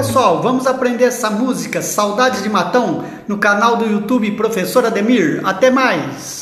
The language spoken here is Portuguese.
Pessoal, vamos aprender essa música Saudades de Matão no canal do YouTube Professor Ademir. Até mais!